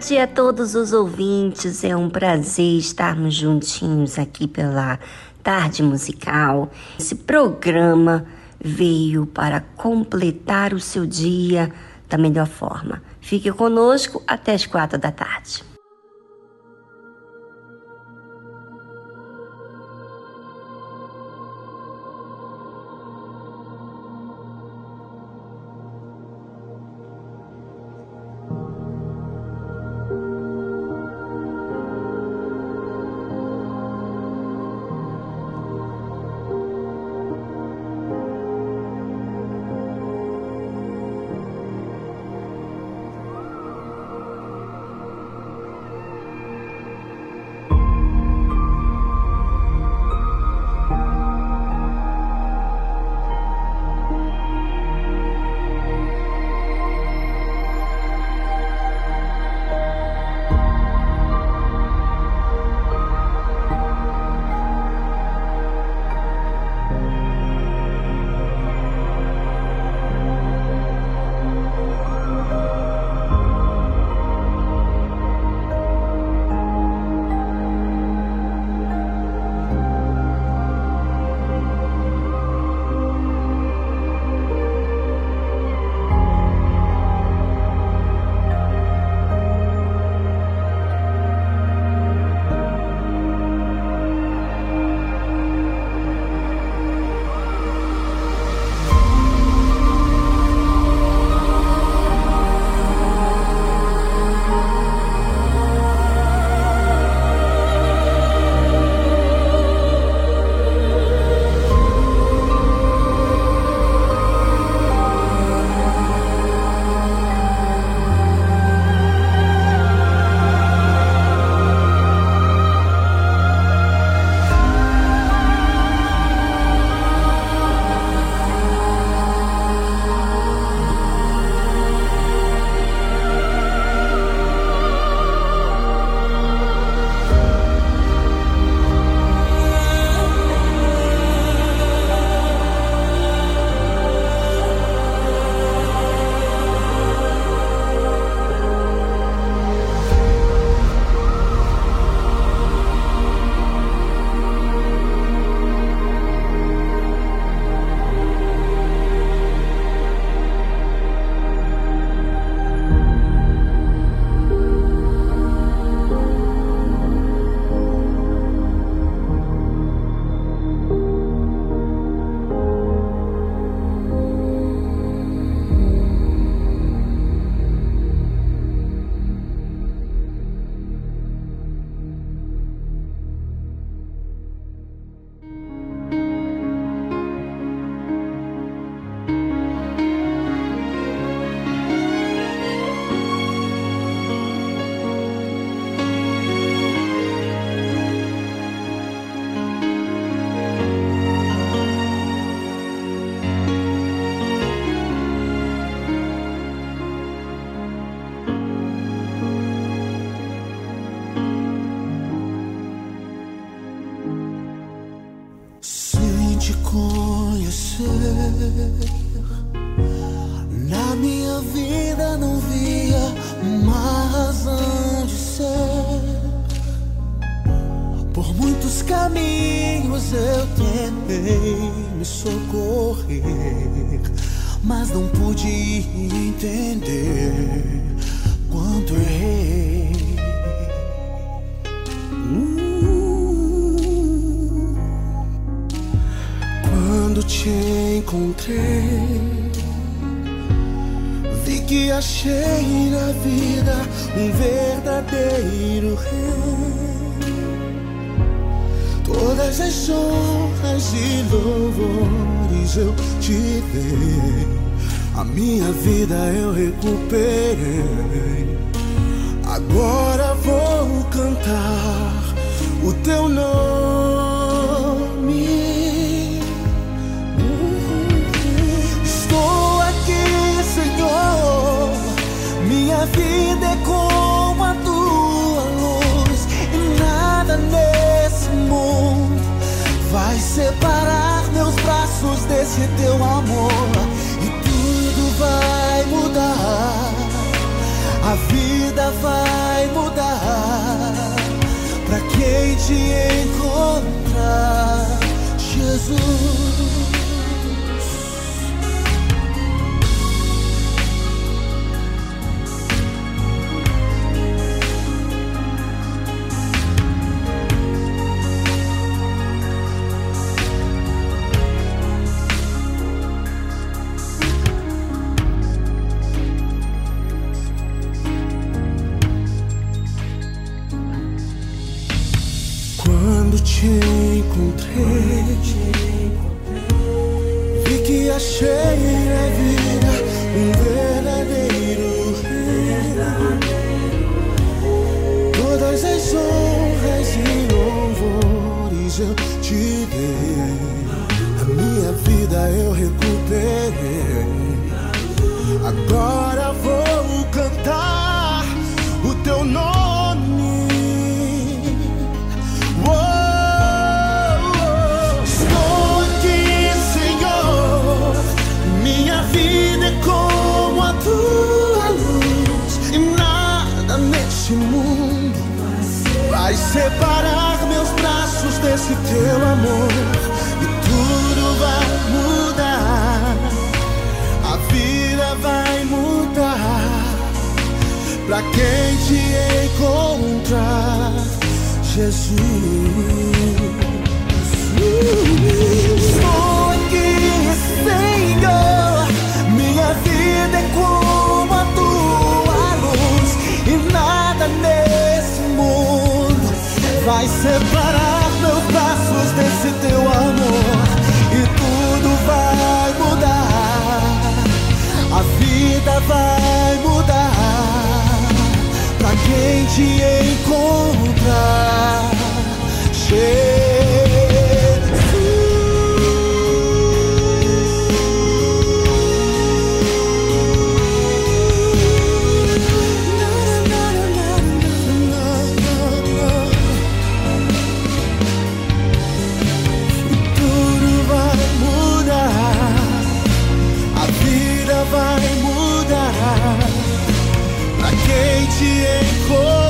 Tarde a todos os ouvintes. É um prazer estarmos juntinhos aqui pela Tarde Musical. Esse programa veio para completar o seu dia da melhor forma. Fique conosco até as quatro da tarde. 一起夜空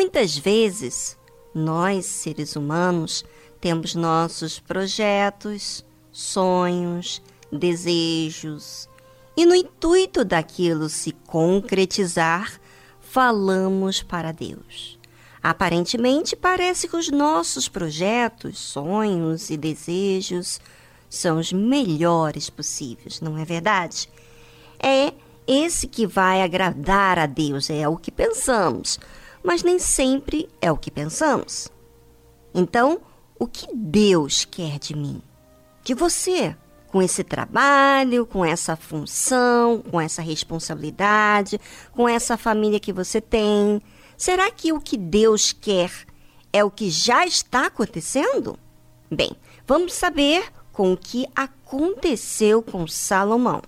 Muitas vezes, nós, seres humanos, temos nossos projetos, sonhos, desejos, e no intuito daquilo se concretizar, falamos para Deus. Aparentemente, parece que os nossos projetos, sonhos e desejos são os melhores possíveis, não é verdade? É esse que vai agradar a Deus, é o que pensamos, mas nem sempre é o que pensamos. Então, o que Deus quer de mim? De você? Com esse trabalho, com essa função, com essa responsabilidade, com essa família que você tem, Será que o que Deus quer é o que já está acontecendo? Bem, vamos saber com o que aconteceu com Salomão.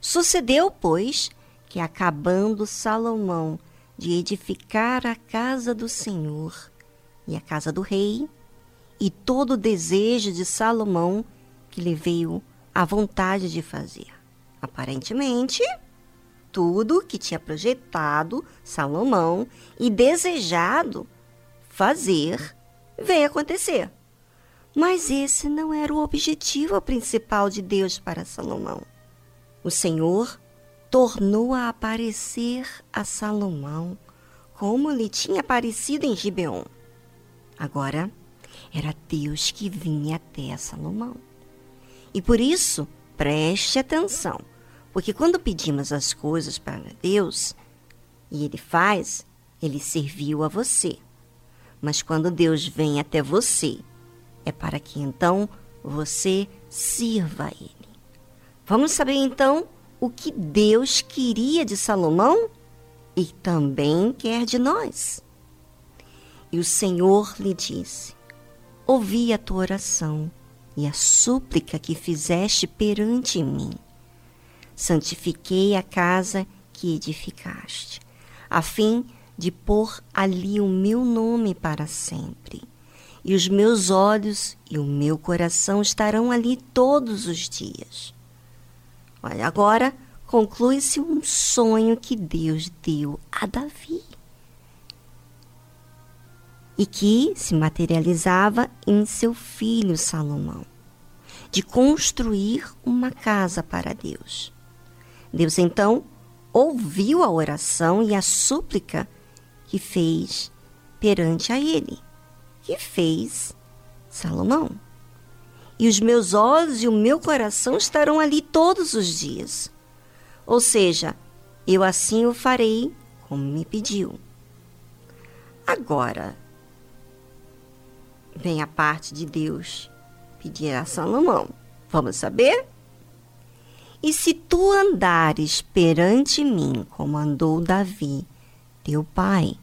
Sucedeu, pois, que acabando Salomão de edificar a casa do Senhor e a casa do rei, e todo o desejo de Salomão que lhe veio a vontade de fazer. Aparentemente, tudo que tinha projetado Salomão e desejado fazer veio acontecer. Mas esse não era o objetivo principal de Deus para Salomão. O Senhor tornou a aparecer a Salomão como lhe tinha aparecido em Gibeon. Agora era Deus que vinha até Salomão. E por isso, preste atenção. Porque quando pedimos as coisas para Deus e Ele faz, Ele serviu a você. Mas quando Deus vem até você, é para que então você sirva a Ele. Vamos saber então o que Deus queria de Salomão e também quer de nós. E o Senhor lhe disse: Ouvi a tua oração e a súplica que fizeste perante mim santifiquei a casa que edificaste, a fim de pôr ali o meu nome para sempre. E os meus olhos e o meu coração estarão ali todos os dias. Olha, agora conclui-se um sonho que Deus deu a Davi e que se materializava em seu filho Salomão, de construir uma casa para Deus. Deus então ouviu a oração e a súplica que fez perante a ele, que fez Salomão. E os meus olhos e o meu coração estarão ali todos os dias. Ou seja, eu assim o farei como me pediu. Agora, vem a parte de Deus pedir a Salomão. Vamos saber? E se tu andares perante mim, como andou Davi, teu pai,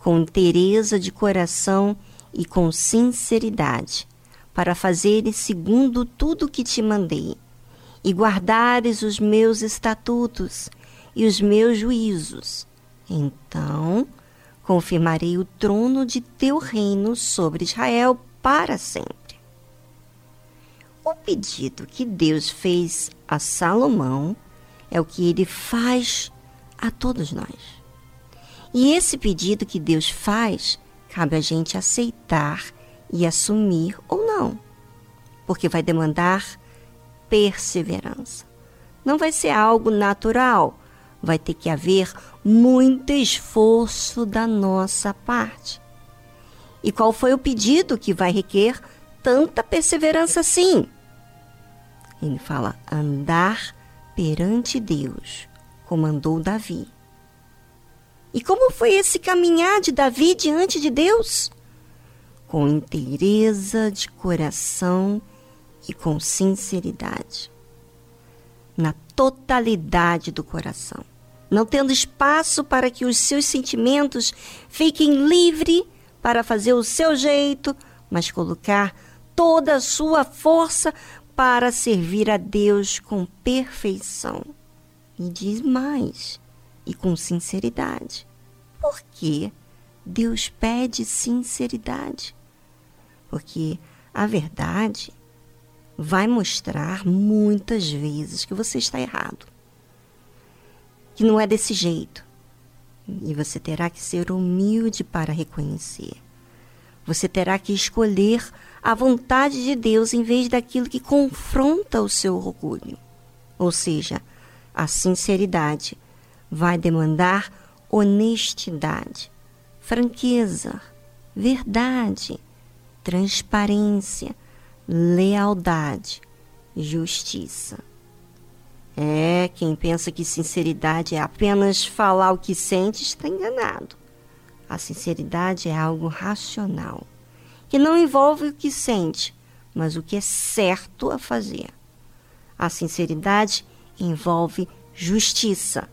com tereza de coração e com sinceridade, para fazeres segundo tudo que te mandei, e guardares os meus estatutos e os meus juízos, então confirmarei o trono de teu reino sobre Israel para sempre. O pedido que Deus fez a Salomão é o que ele faz a todos nós. E esse pedido que Deus faz, cabe a gente aceitar e assumir ou não, porque vai demandar perseverança. Não vai ser algo natural, vai ter que haver muito esforço da nossa parte. E qual foi o pedido que vai requer tanta perseverança assim? Ele fala andar perante Deus, comandou Davi. E como foi esse caminhar de Davi diante de Deus? Com inteireza de coração e com sinceridade. Na totalidade do coração. Não tendo espaço para que os seus sentimentos fiquem livres para fazer o seu jeito, mas colocar toda a sua força para servir a Deus com perfeição. E diz mais, e com sinceridade. Por que Deus pede sinceridade? Porque a verdade vai mostrar muitas vezes que você está errado. Que não é desse jeito. E você terá que ser humilde para reconhecer. Você terá que escolher a vontade de Deus em vez daquilo que confronta o seu orgulho. Ou seja, a sinceridade vai demandar honestidade, franqueza, verdade, transparência, lealdade, justiça. É, quem pensa que sinceridade é apenas falar o que sente está enganado. A sinceridade é algo racional, que não envolve o que sente, mas o que é certo a fazer. A sinceridade envolve justiça,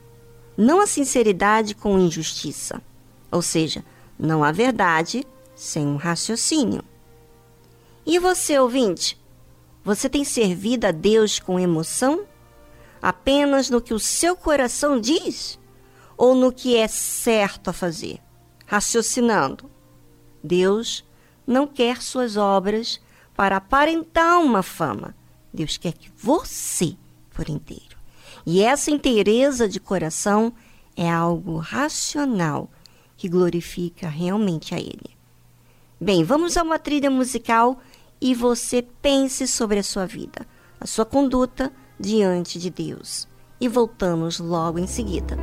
não a sinceridade com injustiça. Ou seja, não há verdade sem um raciocínio. E você, ouvinte? Você tem servido a Deus com emoção? Apenas no que o seu coração diz? Ou no que é certo a fazer? Raciocinando. Deus não quer suas obras para aparentar uma fama. Deus quer que você por inteiro. E essa inteireza de coração é algo racional que glorifica realmente a Ele. Bem, vamos a uma trilha musical e você pense sobre a sua vida, a sua conduta diante de Deus. E voltamos logo em seguida.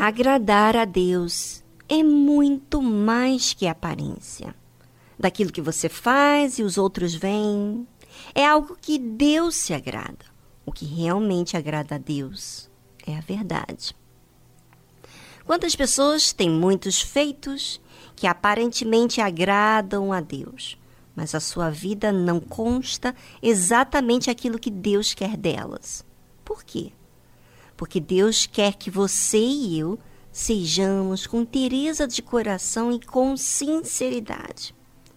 Agradar a Deus é muito mais que aparência. Daquilo que você faz e os outros veem, é algo que Deus se agrada. O que realmente agrada a Deus é a verdade. Quantas pessoas têm muitos feitos que aparentemente agradam a Deus, mas a sua vida não consta exatamente aquilo que Deus quer delas? Por quê? Porque Deus quer que você e eu sejamos com tereza de coração e com sinceridade.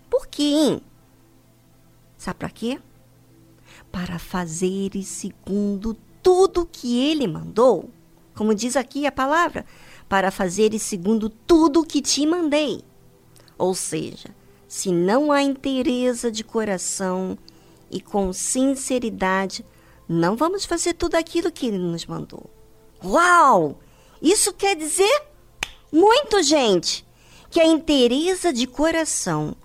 Por quê? Sabe para quê? Para fazer segundo tudo que ele mandou. Como diz aqui a palavra, para fazer segundo tudo que te mandei. Ou seja, se não há inteireza de coração e com sinceridade, não vamos fazer tudo aquilo que ele nos mandou. Uau! Isso quer dizer muito, gente, que a inteireza de coração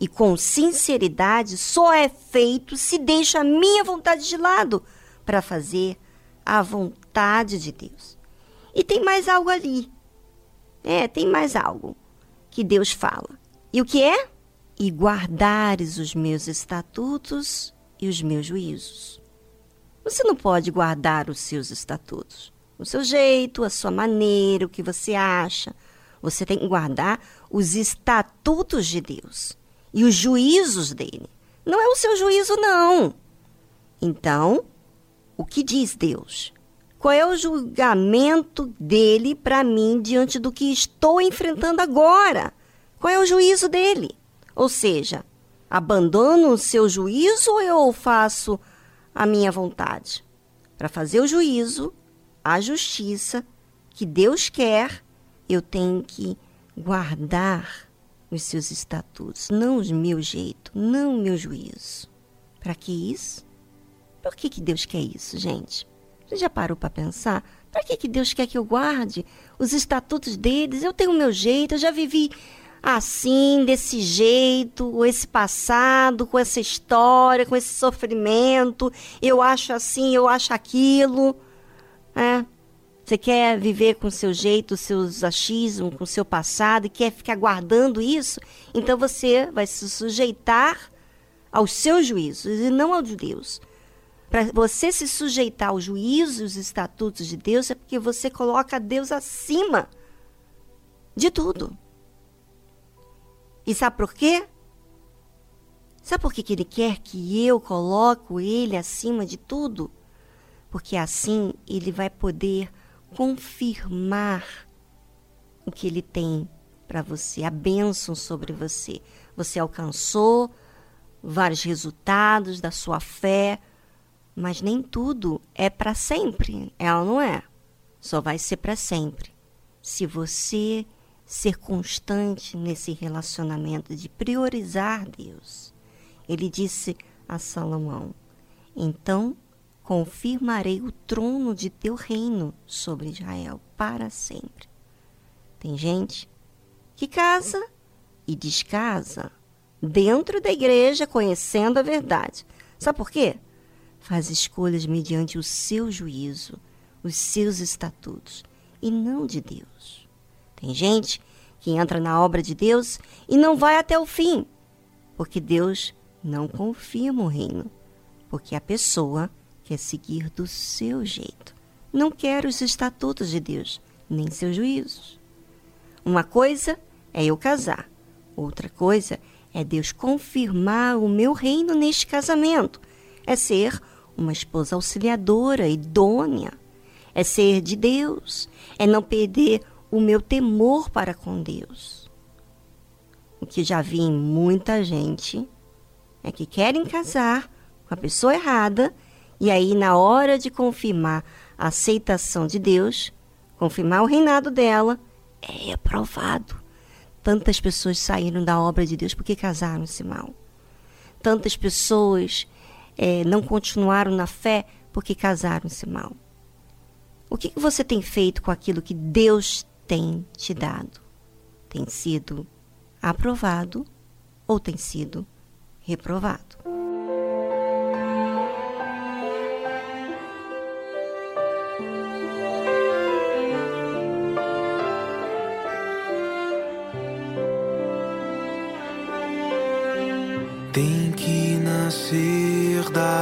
e com sinceridade só é feito se deixa a minha vontade de lado para fazer a vontade de Deus. E tem mais algo ali. É, tem mais algo que Deus fala. E o que é? E guardares os meus estatutos e os meus juízos. Você não pode guardar os seus estatutos. O seu jeito, a sua maneira, o que você acha. Você tem que guardar os estatutos de Deus e os juízos dele. Não é o seu juízo, não. Então, o que diz Deus? Qual é o julgamento dele para mim diante do que estou enfrentando agora? Qual é o juízo dele? Ou seja, abandono o seu juízo ou eu faço a minha vontade. Para fazer o juízo, a justiça que Deus quer, eu tenho que guardar os seus estatutos, não o meu jeito, não o meu juízo. Para que isso? Por que, que Deus quer isso, gente? Você já parou para pensar? Para que, que Deus quer que eu guarde os estatutos deles? Eu tenho o meu jeito, eu já vivi assim, desse jeito, esse passado, com essa história, com esse sofrimento, eu acho assim, eu acho aquilo. É. Você quer viver com seu jeito, seus achismos, com seu passado e quer ficar guardando isso? Então você vai se sujeitar aos seus juízos e não aos de Deus. Para você se sujeitar aos juízos e os estatutos de Deus é porque você coloca Deus acima de tudo. E sabe por quê? Sabe por que, que ele quer que eu coloco ele acima de tudo? Porque assim ele vai poder confirmar o que ele tem para você, a bênção sobre você. Você alcançou vários resultados da sua fé, mas nem tudo é para sempre. Ela não é. Só vai ser para sempre. Se você ser constante nesse relacionamento de priorizar Deus. Ele disse a Salomão: Então confirmarei o trono de teu reino sobre Israel para sempre. Tem gente que casa e descasa dentro da igreja, conhecendo a verdade. Sabe por quê? Faz escolhas mediante o seu juízo, os seus estatutos, e não de Deus. Tem gente que entra na obra de Deus e não vai até o fim, porque Deus não confirma o reino, porque a pessoa quer seguir do seu jeito. Não quer os estatutos de Deus, nem seus juízos. Uma coisa é eu casar, outra coisa é Deus confirmar o meu reino neste casamento. É ser uma esposa auxiliadora, idônea. É ser de Deus. É não perder o meu temor para com Deus. O que já vi em muita gente é que querem casar com a pessoa errada e aí, na hora de confirmar a aceitação de Deus, confirmar o reinado dela, é aprovado. Tantas pessoas saíram da obra de Deus porque casaram-se mal. Tantas pessoas é, não continuaram na fé porque casaram-se mal. O que, que você tem feito com aquilo que Deus tem te dado? Tem sido aprovado ou tem sido reprovado? Tem que nascer da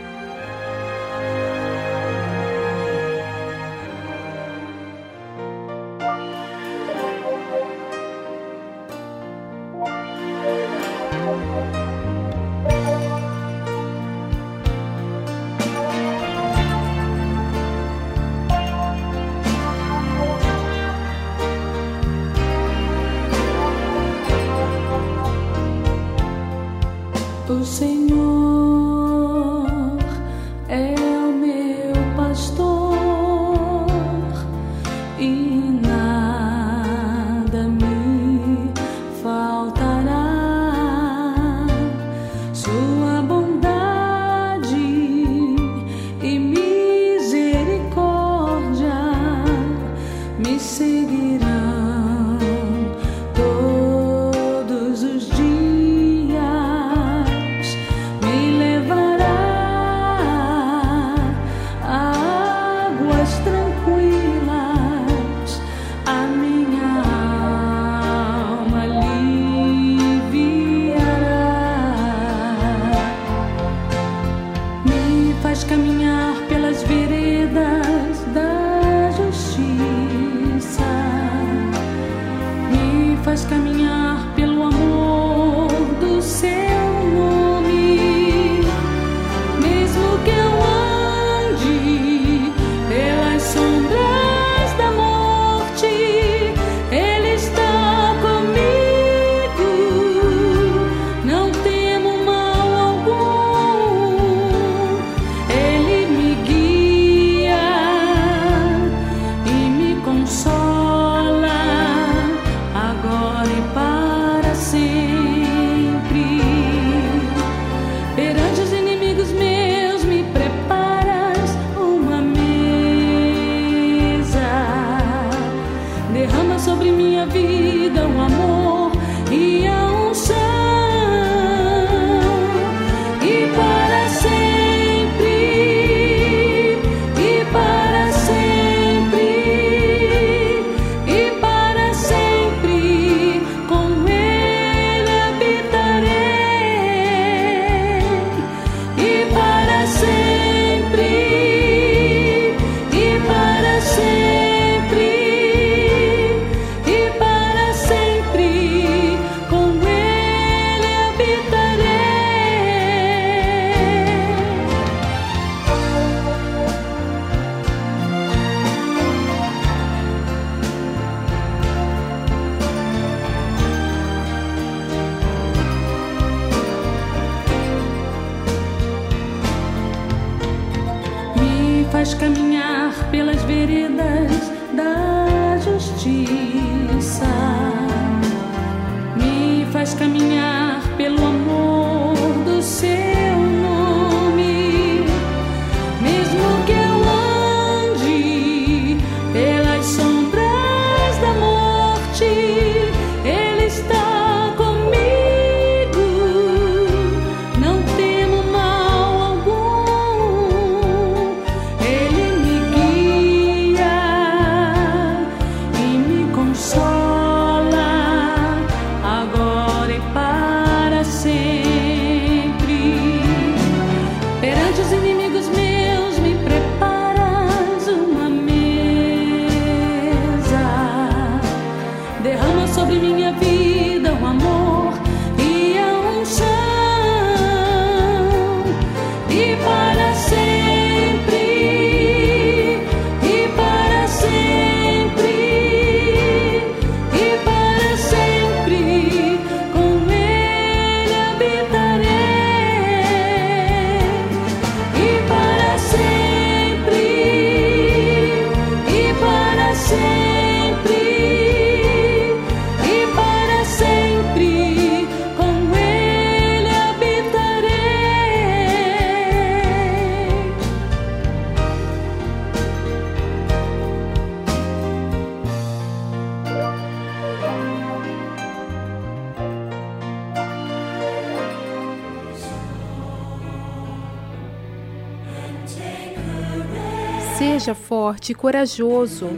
Forte e corajoso.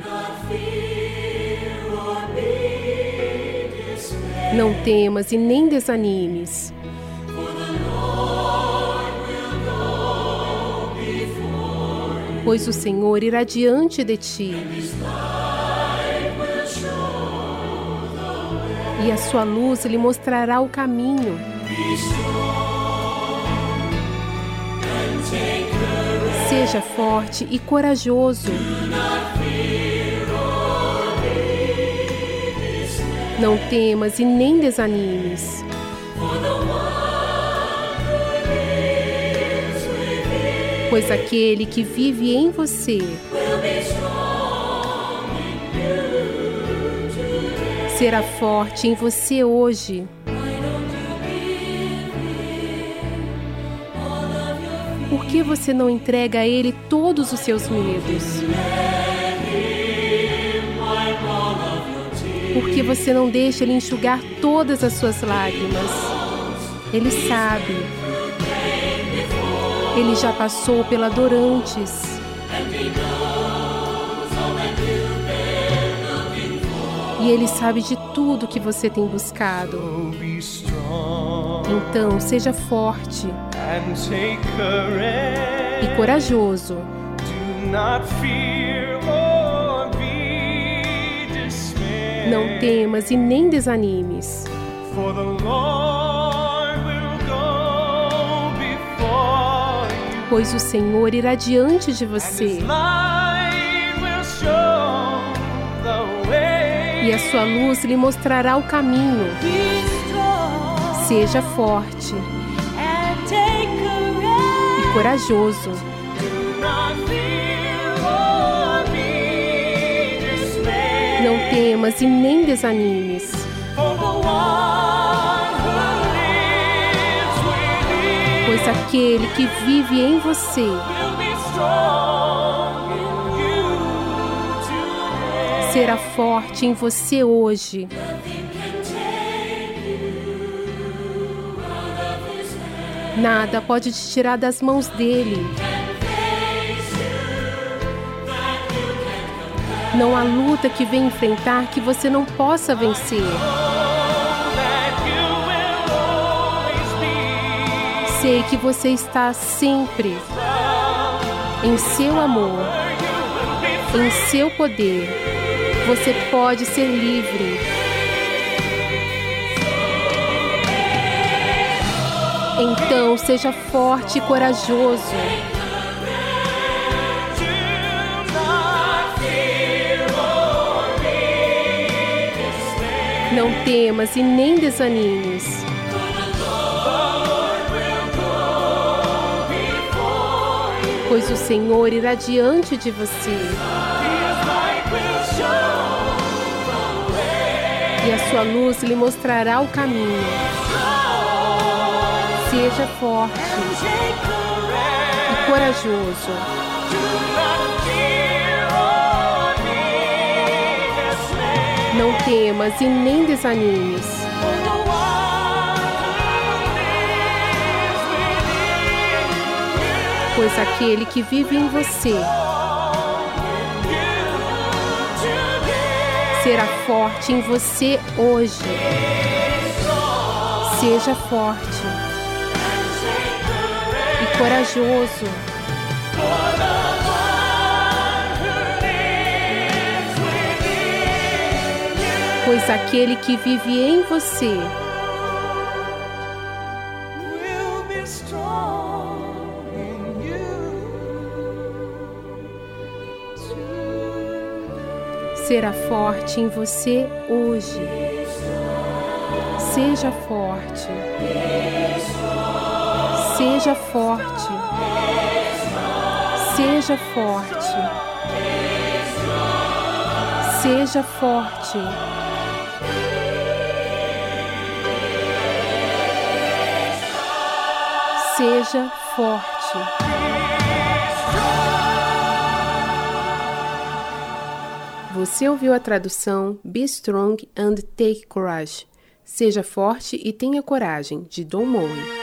Não temas e nem desanimes. Pois o Senhor irá diante de ti. E a sua luz lhe mostrará o caminho. Seja forte e corajoso. Não temas e nem desanimes. Pois aquele que vive em você será forte em você hoje. Que você não entrega a Ele todos os seus medos? Por que você não deixa Ele enxugar todas as suas lágrimas? Ele sabe. Ele já passou pela dor antes. E Ele sabe de tudo que você tem buscado. Então, seja forte e corajoso. Não temas e nem desanimes. Pois o Senhor irá diante de você. E a sua luz lhe mostrará o caminho. Seja forte corajoso. Não temas e nem desanimes. Pois aquele que vive em você será forte em você hoje. Nada pode te tirar das mãos dele. Não há luta que vem enfrentar que você não possa vencer. Sei que você está sempre em seu amor, em seu poder. Você pode ser livre. Então seja forte e corajoso. Não temas e nem desanimes. Pois o Senhor irá diante de você. E a sua luz lhe mostrará o caminho. Seja forte e corajoso. Não temas e nem desanimes. Pois aquele que vive em você será forte em você hoje. Seja forte corajoso. Pois aquele que vive em você será forte em você hoje. Seja forte. Seja forte. Seja forte. Seja forte. Seja forte. Você ouviu a tradução Be Strong and Take Courage. Seja forte e tenha coragem, de Don Moen.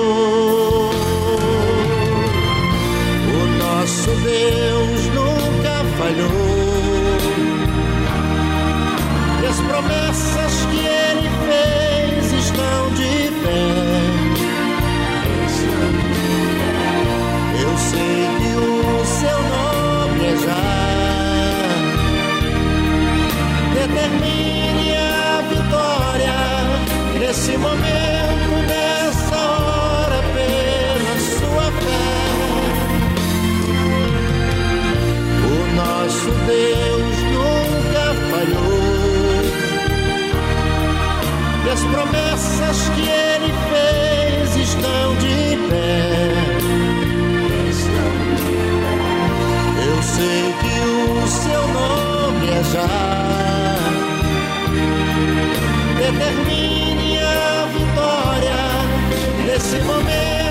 Nosso Deus nunca falhou. E as promessas que ele fez estão de pé. Eu sei que o seu nome é já. Determine a vitória nesse momento, As promessas que ele fez estão de pé. Eu sei que o seu nome é já. Determine a vitória nesse momento,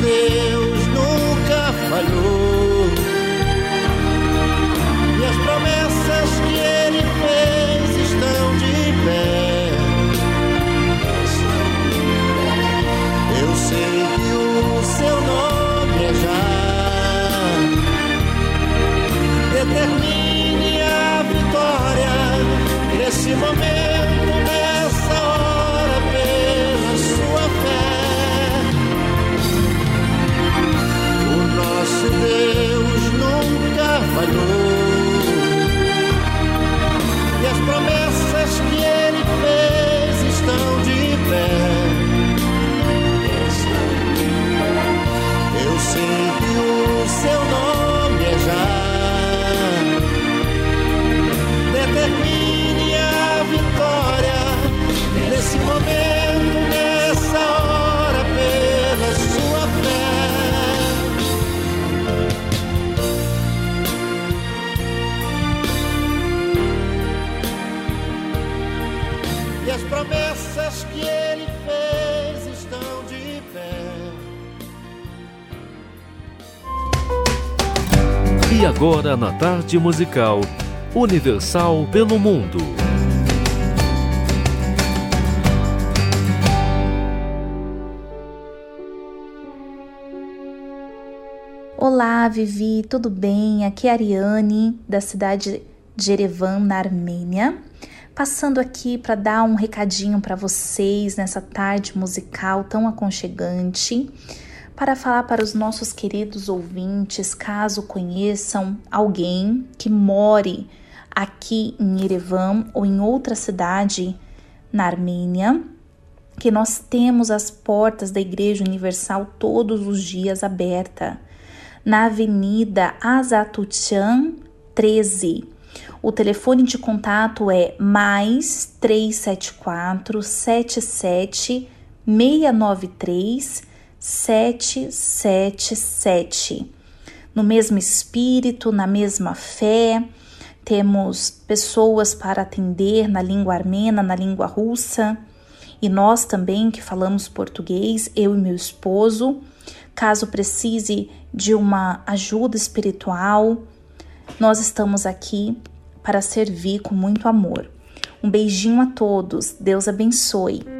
Deus nunca falhou. Na tarde musical Universal pelo Mundo. Olá, Vivi, tudo bem? Aqui é a Ariane, da cidade de Erevan, na Armênia. Passando aqui para dar um recadinho para vocês nessa tarde musical tão aconchegante, para falar para os nossos queridos ouvintes, caso conheçam alguém que more aqui em Erevan ou em outra cidade na Armênia, que nós temos as portas da Igreja Universal todos os dias aberta na Avenida Azatuchan 13. O telefone de contato é mais 374 77 693 777. No mesmo espírito, na mesma fé, temos pessoas para atender na língua armena, na língua russa, e nós também que falamos português, eu e meu esposo. Caso precise de uma ajuda espiritual, nós estamos aqui para servir com muito amor. Um beijinho a todos, Deus abençoe.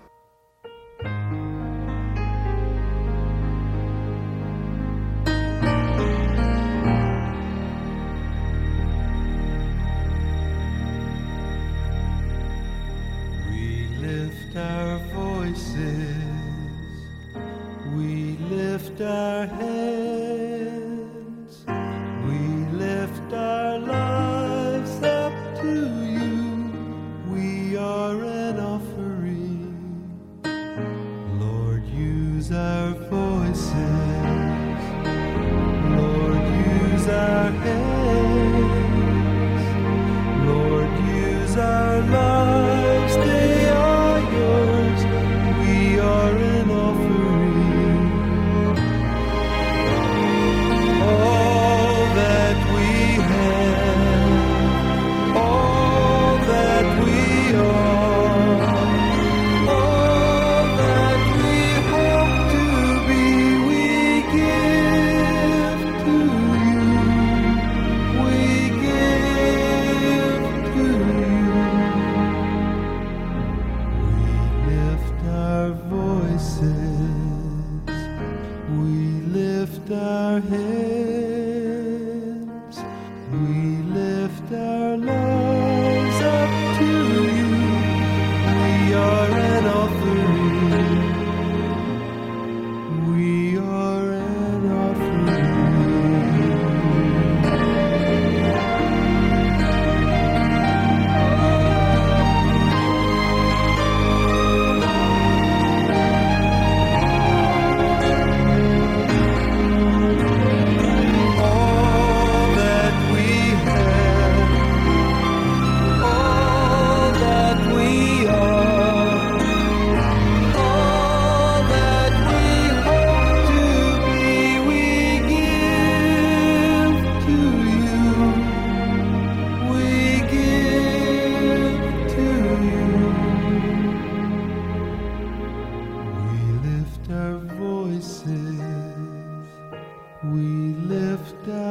Sou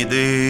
e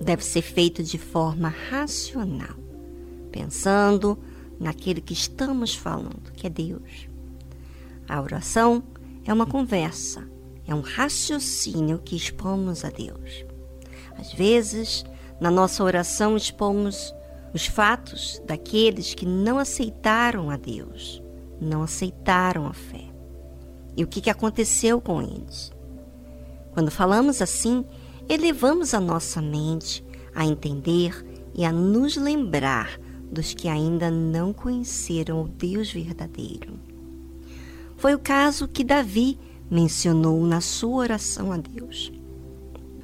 Deve ser feita de forma racional, pensando naquele que estamos falando, que é Deus. A oração é uma conversa, é um raciocínio que expomos a Deus. Às vezes, na nossa oração, expomos os fatos daqueles que não aceitaram a Deus, não aceitaram a fé. E o que aconteceu com eles? Quando falamos assim, elevamos a nossa mente a entender e a nos lembrar dos que ainda não conheceram o Deus verdadeiro. Foi o caso que Davi mencionou na sua oração a Deus.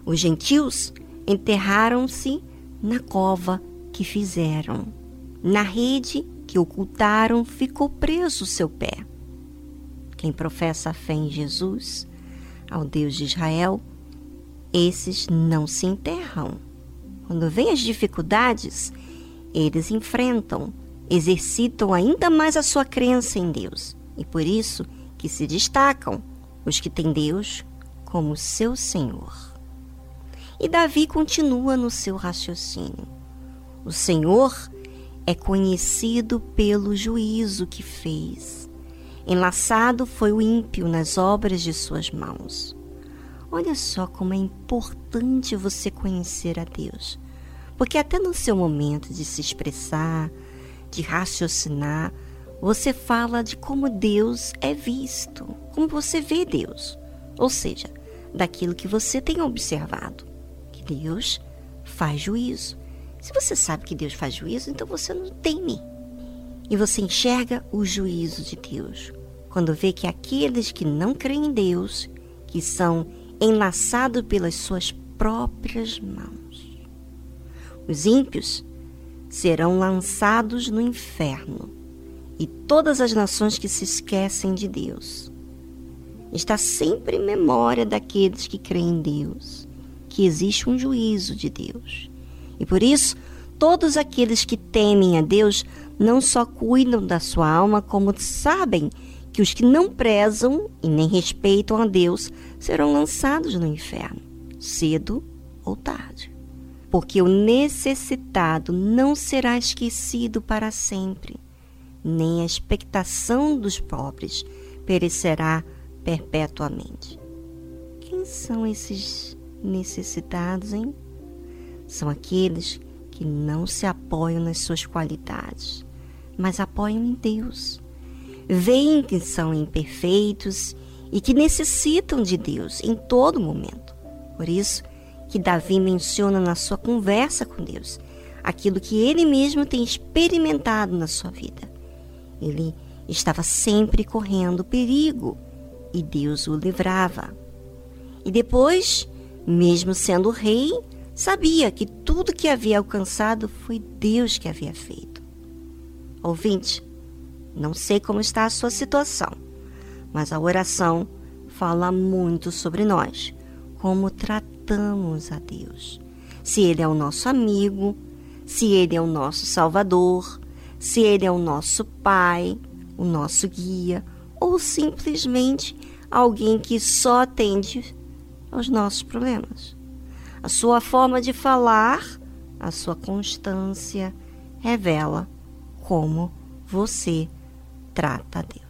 Os gentios enterraram-se na cova que fizeram. Na rede que ocultaram ficou preso o seu pé. quem professa a fé em Jesus, ao Deus de Israel, esses não se enterram. Quando vêm as dificuldades, eles enfrentam, exercitam ainda mais a sua crença em Deus. E por isso que se destacam os que têm Deus como seu Senhor. E Davi continua no seu raciocínio. O Senhor é conhecido pelo juízo que fez. Enlaçado foi o ímpio nas obras de suas mãos. Olha só como é importante você conhecer a Deus. Porque até no seu momento de se expressar, de raciocinar, você fala de como Deus é visto, como você vê Deus. Ou seja, daquilo que você tem observado, que Deus faz juízo. Se você sabe que Deus faz juízo, então você não teme. E você enxerga o juízo de Deus quando vê que aqueles que não creem em Deus, que são enlaçados pelas suas próprias mãos. Os ímpios serão lançados no inferno, e todas as nações que se esquecem de Deus. Está sempre em memória daqueles que creem em Deus, que existe um juízo de Deus. E por isso, todos aqueles que temem a Deus não só cuidam da sua alma, como sabem que os que não prezam e nem respeitam a Deus serão lançados no inferno, cedo ou tarde. Porque o necessitado não será esquecido para sempre, nem a expectação dos pobres perecerá perpetuamente. Quem são esses necessitados, hein? são aqueles que não se apoiam nas suas qualidades, mas apoiam em Deus. Veem que são imperfeitos e que necessitam de Deus em todo momento. Por isso que Davi menciona na sua conversa com Deus aquilo que ele mesmo tem experimentado na sua vida. Ele estava sempre correndo perigo e Deus o livrava. E depois, mesmo sendo rei, Sabia que tudo que havia alcançado foi Deus que havia feito. Ouvinte, não sei como está a sua situação, mas a oração fala muito sobre nós, como tratamos a Deus. Se Ele é o nosso amigo, se Ele é o nosso Salvador, se Ele é o nosso Pai, o nosso guia, ou simplesmente alguém que só atende aos nossos problemas. A sua forma de falar, a sua constância revela como você tratta di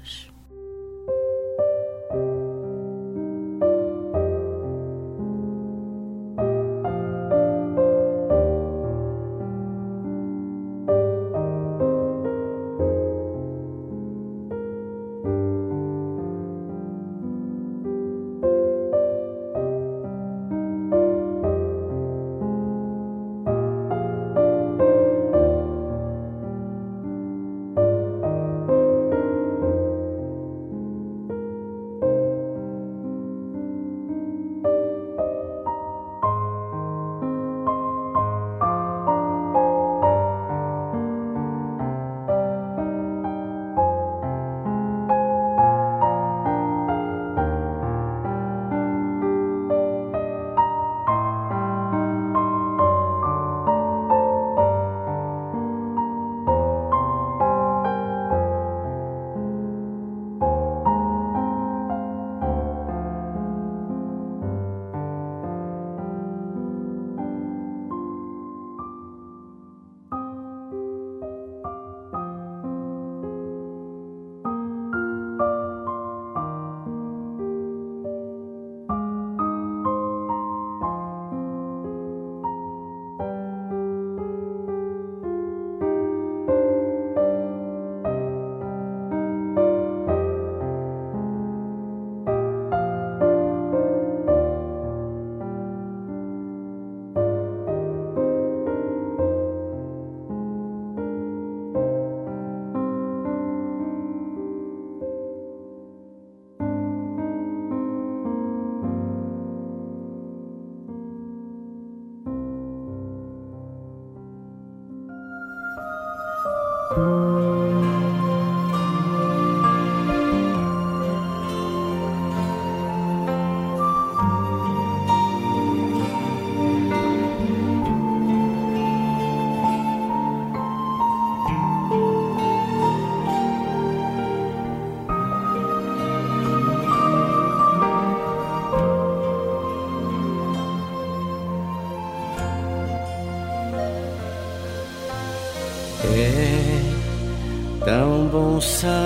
sa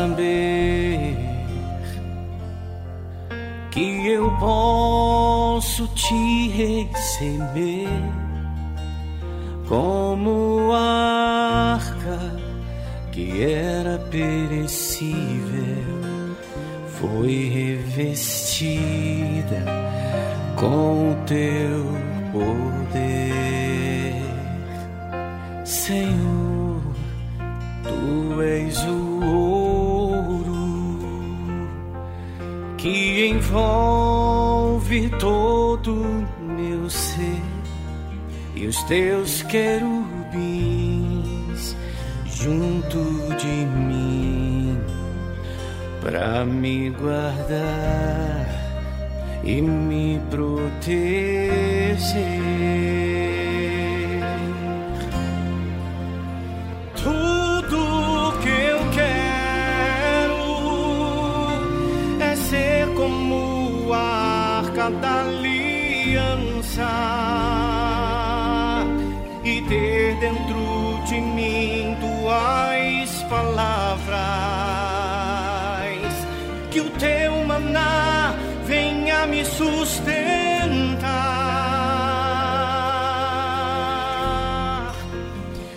sustentar.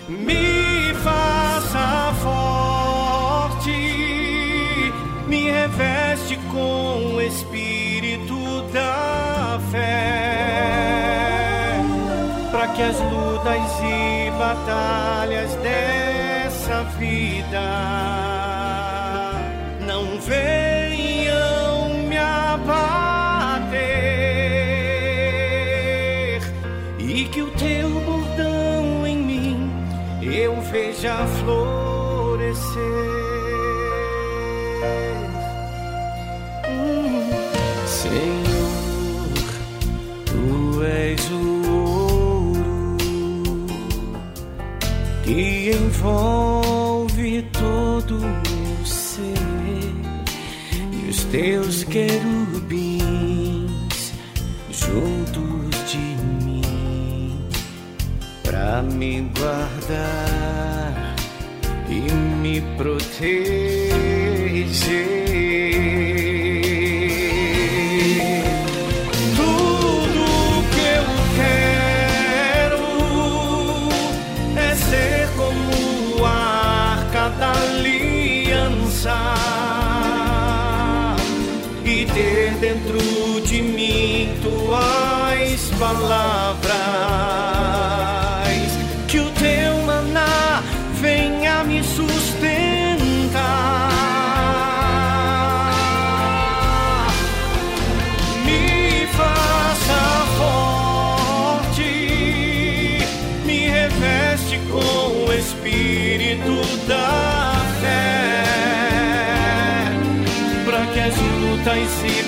Me faça forte, me reveste com o espírito da fé, para que as lutas e batalhas envolve todo o meu ser e os teus querubins juntos de mim para me guardar e me proteger.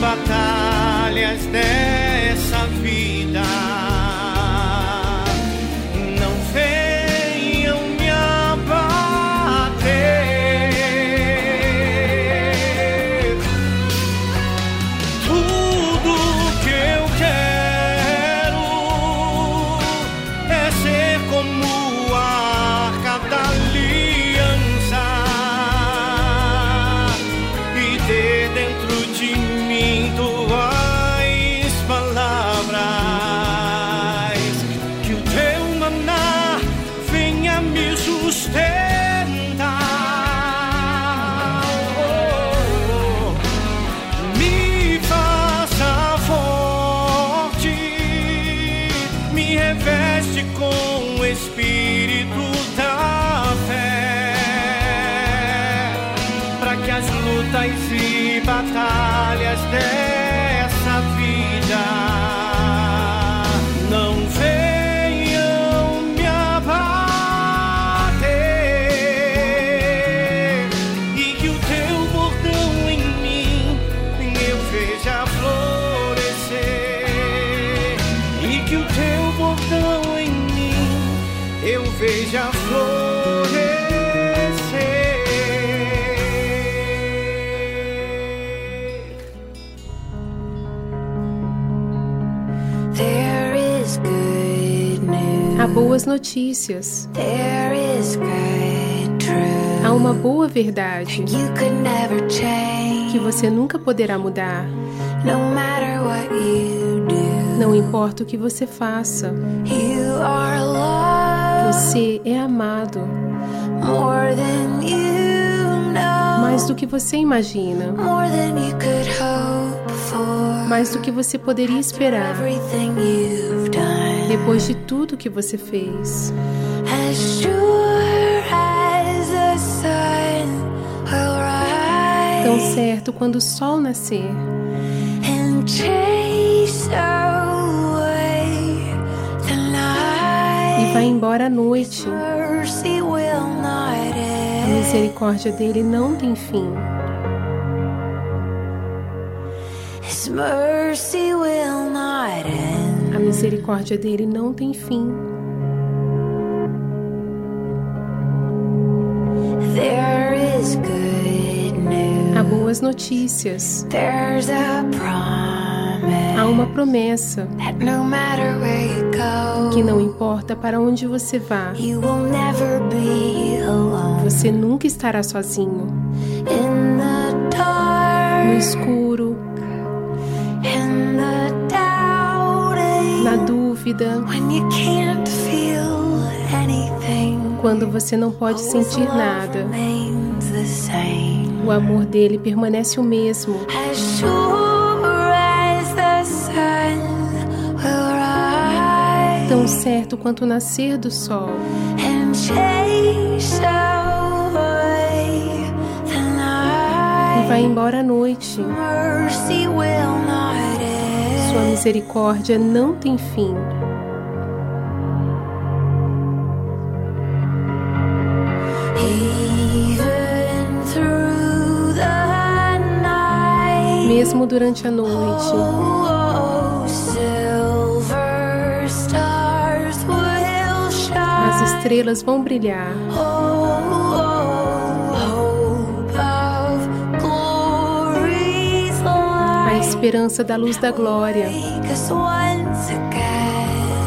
batalhas dela. lutas e batalhas dela. boas notícias. Há uma boa verdade que você nunca poderá mudar. Não importa o que você faça, você é amado. mais do que você imagina, mais do que você poderia esperar depois de tudo que você fez. Tão certo quando o sol nascer e vai embora à noite. A misericórdia dele não tem fim. A misericórdia dele não tem fim. Há boas notícias. Há uma promessa que não importa para onde você vá, você nunca estará sozinho. No escuro, dúvida, quando você não pode sentir nada, o amor dele permanece o mesmo. Tão certo quanto o nascer do sol. E vai embora à noite. Sua misericórdia não tem fim. Mesmo durante a noite. As estrelas vão brilhar. Esperança da luz da glória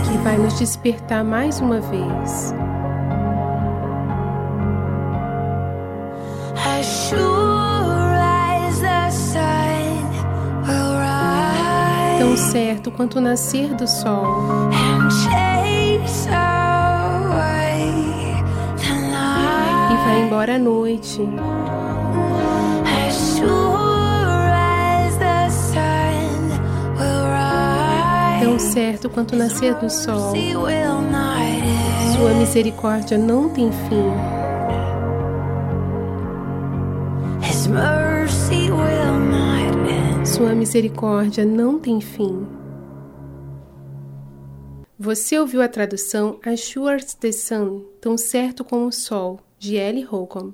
que vai nos despertar mais uma vez. Tão certo quanto o nascer do sol. E vai embora à noite. Tão certo quanto nascer do sol. Sua misericórdia não tem fim. Sua misericórdia não tem fim. Você ouviu a tradução As Sure as the Sun, tão certo como o sol, de Ellie Holcomb.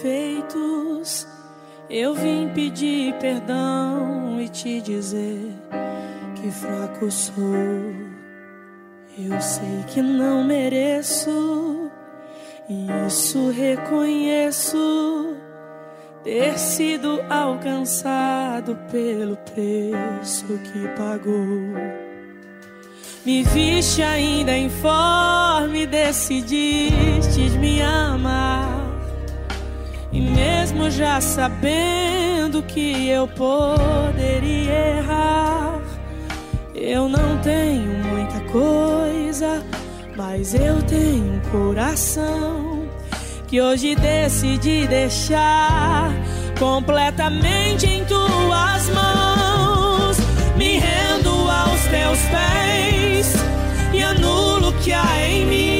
defeitos, eu vim pedir perdão e te dizer que fraco sou. Eu sei que não mereço, e isso reconheço. Ter sido alcançado pelo preço que pagou. Me viste ainda informe, decidiste me amar. E mesmo já sabendo que eu poderia errar, eu não tenho muita coisa, mas eu tenho um coração que hoje decidi deixar completamente em tuas mãos. Me rendo aos teus pés e anulo o que há em mim.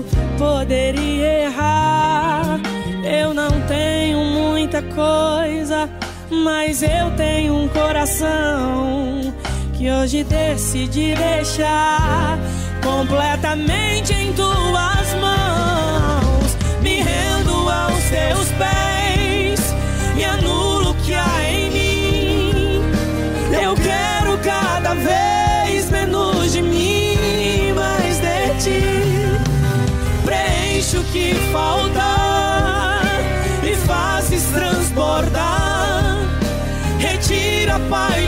poderia errar, eu não tenho muita coisa, mas eu tenho um coração que hoje decidi deixar completamente em tuas mãos. Me rendo aos teus pés Falta e fazes transbordar. Retira, Pai,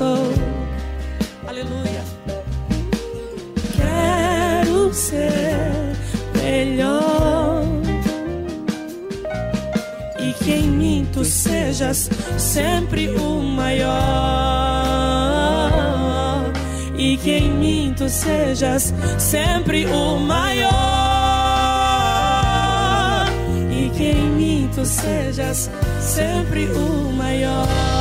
sou. Aleluia. Quero ser melhor. E que em mim tu sejas sempre o maior. E que em mim tu sejas sempre o maior. E que em tu sejas sempre o maior.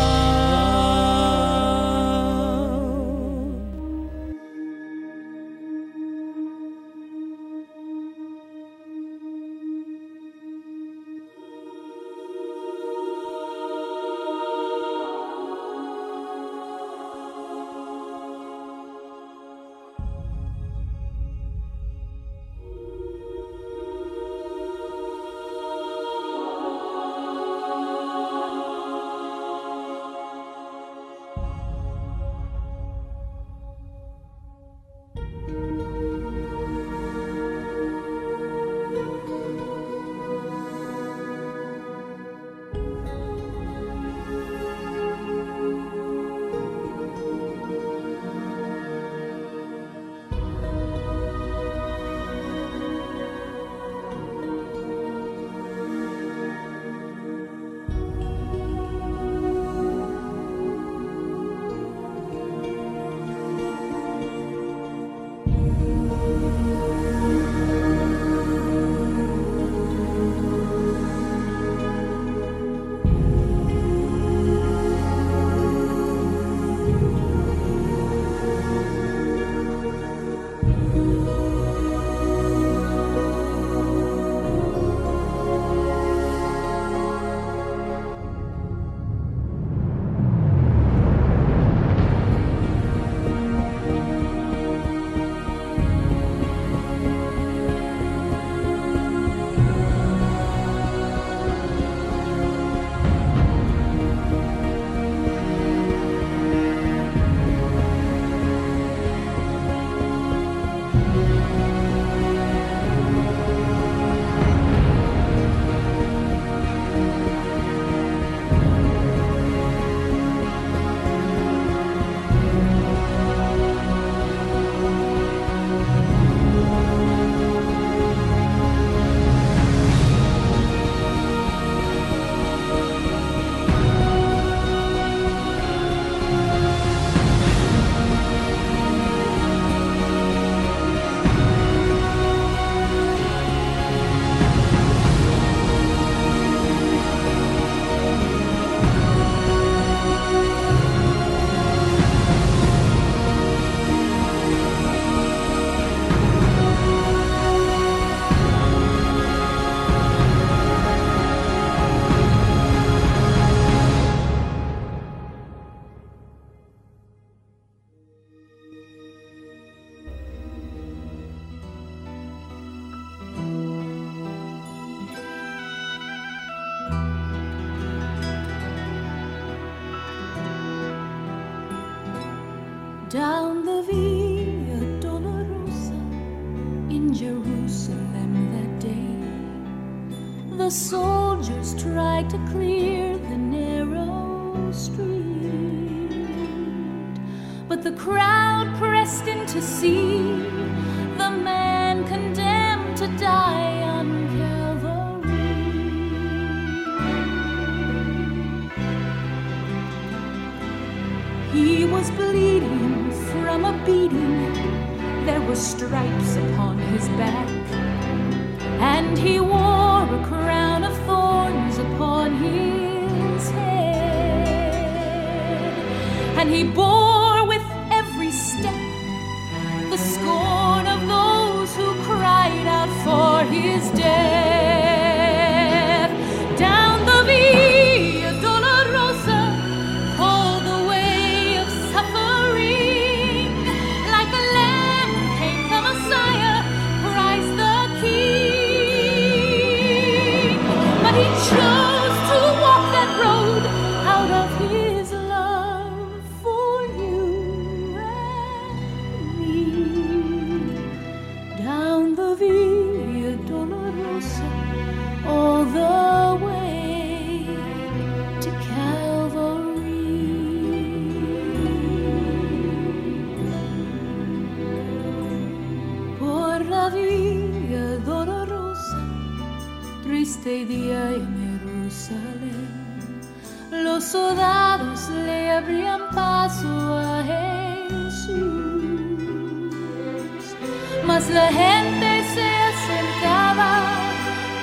Mas la gente se acercaba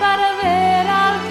para ver al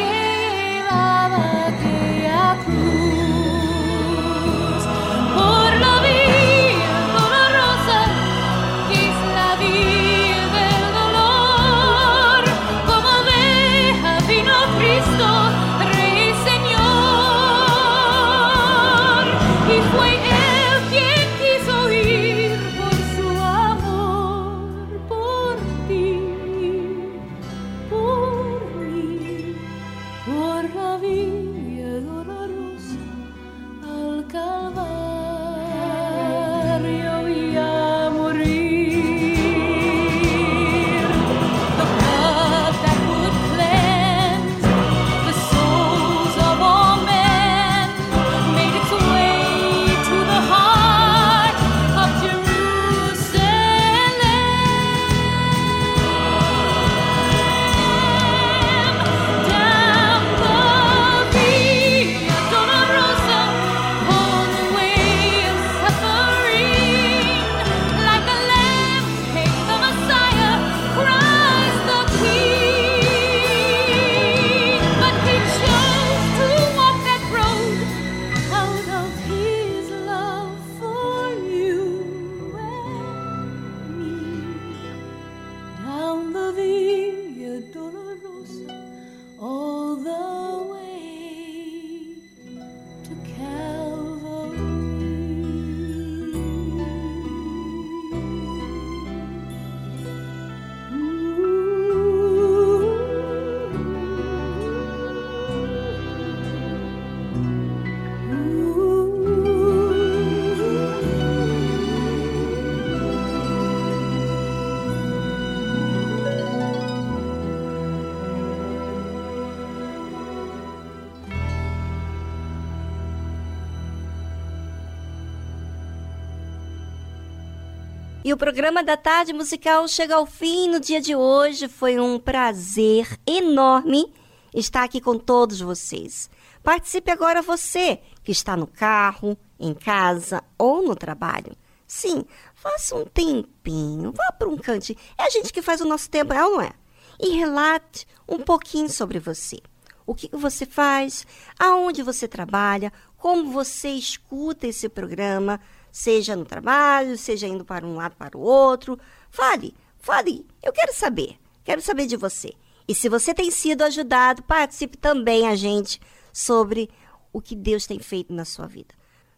o programa da tarde musical chega ao fim no dia de hoje. Foi um prazer enorme estar aqui com todos vocês. Participe agora você que está no carro, em casa ou no trabalho. Sim, faça um tempinho, vá para um cantinho. É a gente que faz o nosso tempo, é ou não é? E relate um pouquinho sobre você. O que você faz, aonde você trabalha, como você escuta esse programa, seja no trabalho, seja indo para um lado para o outro. Fale, fale, eu quero saber, quero saber de você. E se você tem sido ajudado, participe também a gente sobre o que Deus tem feito na sua vida.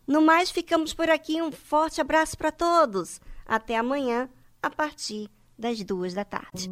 No mais, ficamos por aqui. Um forte abraço para todos. Até amanhã, a partir das duas da tarde.